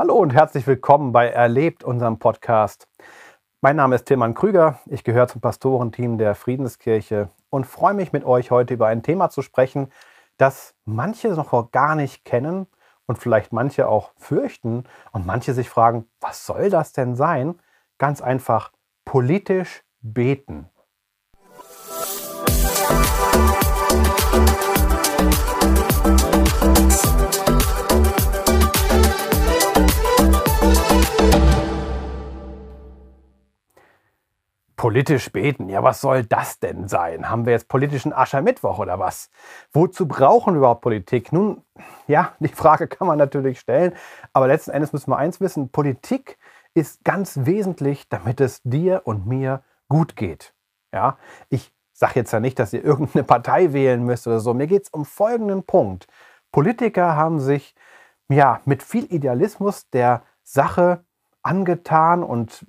Hallo und herzlich willkommen bei Erlebt, unserem Podcast. Mein Name ist Tilman Krüger, ich gehöre zum Pastorenteam der Friedenskirche und freue mich mit euch heute über ein Thema zu sprechen, das manche noch gar nicht kennen und vielleicht manche auch fürchten und manche sich fragen, was soll das denn sein? Ganz einfach politisch beten. Politisch beten, ja, was soll das denn sein? Haben wir jetzt politischen Aschermittwoch oder was? Wozu brauchen wir überhaupt Politik? Nun, ja, die Frage kann man natürlich stellen, aber letzten Endes müssen wir eins wissen, Politik ist ganz wesentlich, damit es dir und mir gut geht. Ja, ich sage jetzt ja nicht, dass ihr irgendeine Partei wählen müsst oder so. Mir geht es um folgenden Punkt. Politiker haben sich ja mit viel Idealismus der Sache angetan und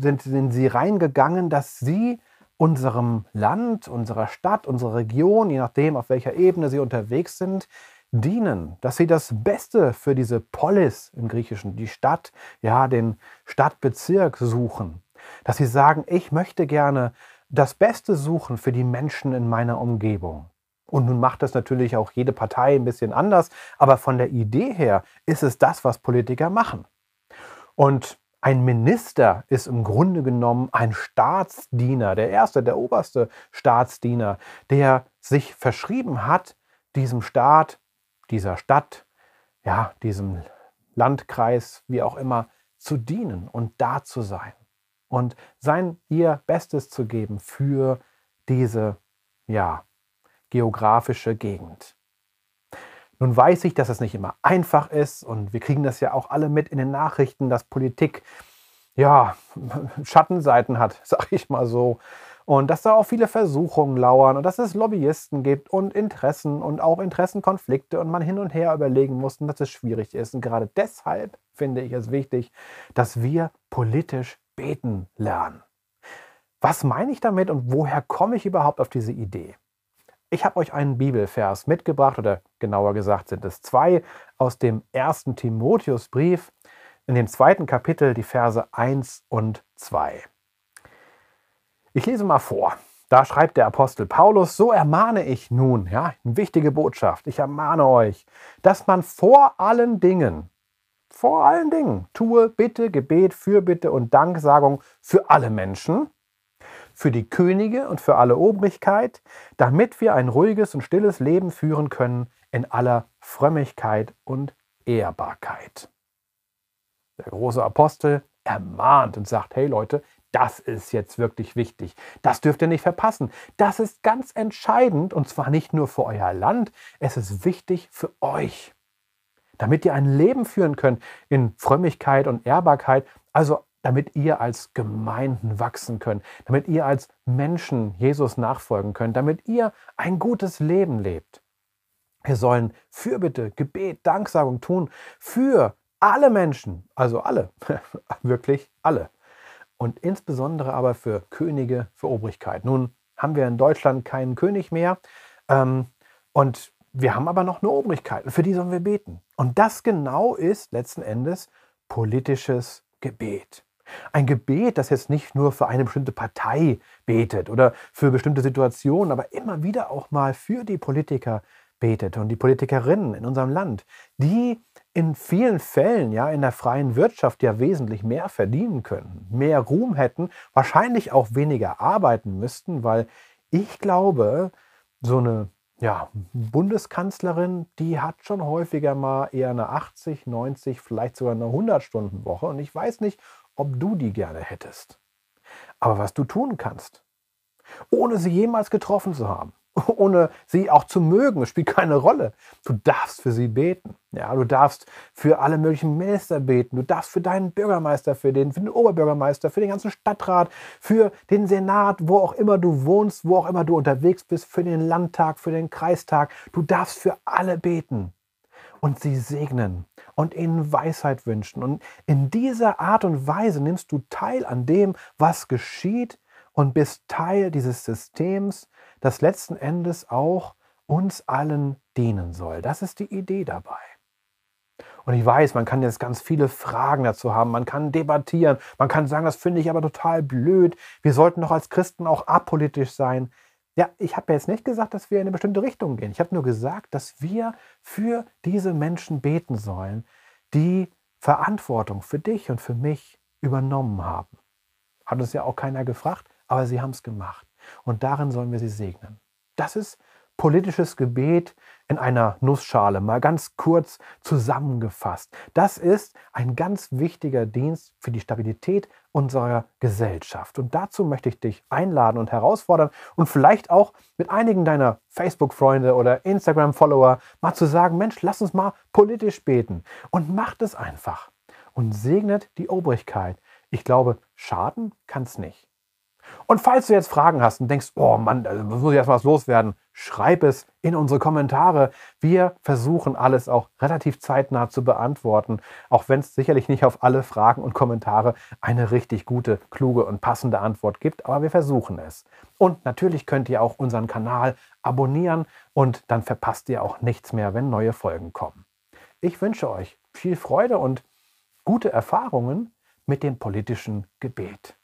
sind in sie reingegangen, dass sie unserem Land, unserer Stadt, unserer Region, je nachdem, auf welcher Ebene sie unterwegs sind, dienen, dass sie das Beste für diese Polis im Griechischen, die Stadt, ja, den Stadtbezirk suchen, dass sie sagen, ich möchte gerne das Beste suchen für die Menschen in meiner Umgebung. Und nun macht das natürlich auch jede Partei ein bisschen anders, aber von der Idee her ist es das, was Politiker machen. Und ein Minister ist im Grunde genommen ein Staatsdiener, der erste, der oberste Staatsdiener, der sich verschrieben hat, diesem Staat, dieser Stadt, ja, diesem Landkreis, wie auch immer, zu dienen und da zu sein und sein ihr Bestes zu geben für diese ja, geografische Gegend. Nun weiß ich, dass es nicht immer einfach ist und wir kriegen das ja auch alle mit in den Nachrichten, dass Politik ja Schattenseiten hat, sag ich mal so. Und dass da auch viele Versuchungen lauern und dass es Lobbyisten gibt und Interessen und auch Interessenkonflikte und man hin und her überlegen muss und dass es schwierig ist. Und gerade deshalb finde ich es wichtig, dass wir politisch beten lernen. Was meine ich damit und woher komme ich überhaupt auf diese Idee? Ich habe euch einen Bibelvers mitgebracht, oder genauer gesagt sind es zwei, aus dem ersten Timotheusbrief, in dem zweiten Kapitel, die Verse 1 und 2. Ich lese mal vor. Da schreibt der Apostel Paulus, so ermahne ich nun, ja, eine wichtige Botschaft, ich ermahne euch, dass man vor allen Dingen, vor allen Dingen tue Bitte, Gebet, Fürbitte und Danksagung für alle Menschen, für die Könige und für alle Obrigkeit, damit wir ein ruhiges und stilles Leben führen können in aller Frömmigkeit und Ehrbarkeit. Der große Apostel ermahnt und sagt, hey Leute, das ist jetzt wirklich wichtig. Das dürft ihr nicht verpassen. Das ist ganz entscheidend und zwar nicht nur für euer Land, es ist wichtig für euch. Damit ihr ein Leben führen könnt in Frömmigkeit und Ehrbarkeit, also damit ihr als Gemeinden wachsen könnt, damit ihr als Menschen Jesus nachfolgen könnt, damit ihr ein gutes Leben lebt. Wir sollen Fürbitte, Gebet, Danksagung tun für alle Menschen, also alle, wirklich alle. Und insbesondere aber für Könige, für Obrigkeit. Nun haben wir in Deutschland keinen König mehr ähm, und wir haben aber noch eine Obrigkeit und für die sollen wir beten. Und das genau ist letzten Endes politisches Gebet. Ein Gebet, das jetzt nicht nur für eine bestimmte Partei betet oder für bestimmte Situationen, aber immer wieder auch mal für die Politiker betet und die Politikerinnen in unserem Land, die in vielen Fällen ja in der freien Wirtschaft ja wesentlich mehr verdienen können, mehr Ruhm hätten, wahrscheinlich auch weniger arbeiten müssten, weil ich glaube, so eine ja, Bundeskanzlerin, die hat schon häufiger mal eher eine 80, 90, vielleicht sogar eine 100-Stunden-Woche. Und ich weiß nicht, ob du die gerne hättest. Aber was du tun kannst, ohne sie jemals getroffen zu haben, ohne sie auch zu mögen, spielt keine Rolle. Du darfst für sie beten. Ja, du darfst für alle möglichen Minister beten. Du darfst für deinen Bürgermeister, für den, für den Oberbürgermeister, für den ganzen Stadtrat, für den Senat, wo auch immer du wohnst, wo auch immer du unterwegs bist, für den Landtag, für den Kreistag. Du darfst für alle beten und sie segnen und ihnen Weisheit wünschen. Und in dieser Art und Weise nimmst du teil an dem, was geschieht und bist Teil dieses Systems, das letzten Endes auch uns allen dienen soll. Das ist die Idee dabei. Und ich weiß, man kann jetzt ganz viele Fragen dazu haben, man kann debattieren, man kann sagen, das finde ich aber total blöd. Wir sollten doch als Christen auch apolitisch sein. Ja, ich habe jetzt nicht gesagt, dass wir in eine bestimmte Richtung gehen. Ich habe nur gesagt, dass wir für diese Menschen beten sollen, die Verantwortung für dich und für mich übernommen haben. Hat uns ja auch keiner gefragt, aber sie haben es gemacht. Und darin sollen wir sie segnen. Das ist politisches Gebet in einer Nussschale, mal ganz kurz zusammengefasst. Das ist ein ganz wichtiger Dienst für die Stabilität unserer Gesellschaft. Und dazu möchte ich dich einladen und herausfordern und vielleicht auch mit einigen deiner Facebook-Freunde oder Instagram-Follower mal zu sagen, Mensch, lass uns mal politisch beten. Und macht es einfach und segnet die Obrigkeit. Ich glaube, schaden kann es nicht. Und falls du jetzt Fragen hast und denkst, oh Mann, da muss ich erst was loswerden, schreib es in unsere Kommentare. Wir versuchen alles auch relativ zeitnah zu beantworten, auch wenn es sicherlich nicht auf alle Fragen und Kommentare eine richtig gute, kluge und passende Antwort gibt, aber wir versuchen es. Und natürlich könnt ihr auch unseren Kanal abonnieren und dann verpasst ihr auch nichts mehr, wenn neue Folgen kommen. Ich wünsche euch viel Freude und gute Erfahrungen mit dem politischen Gebet.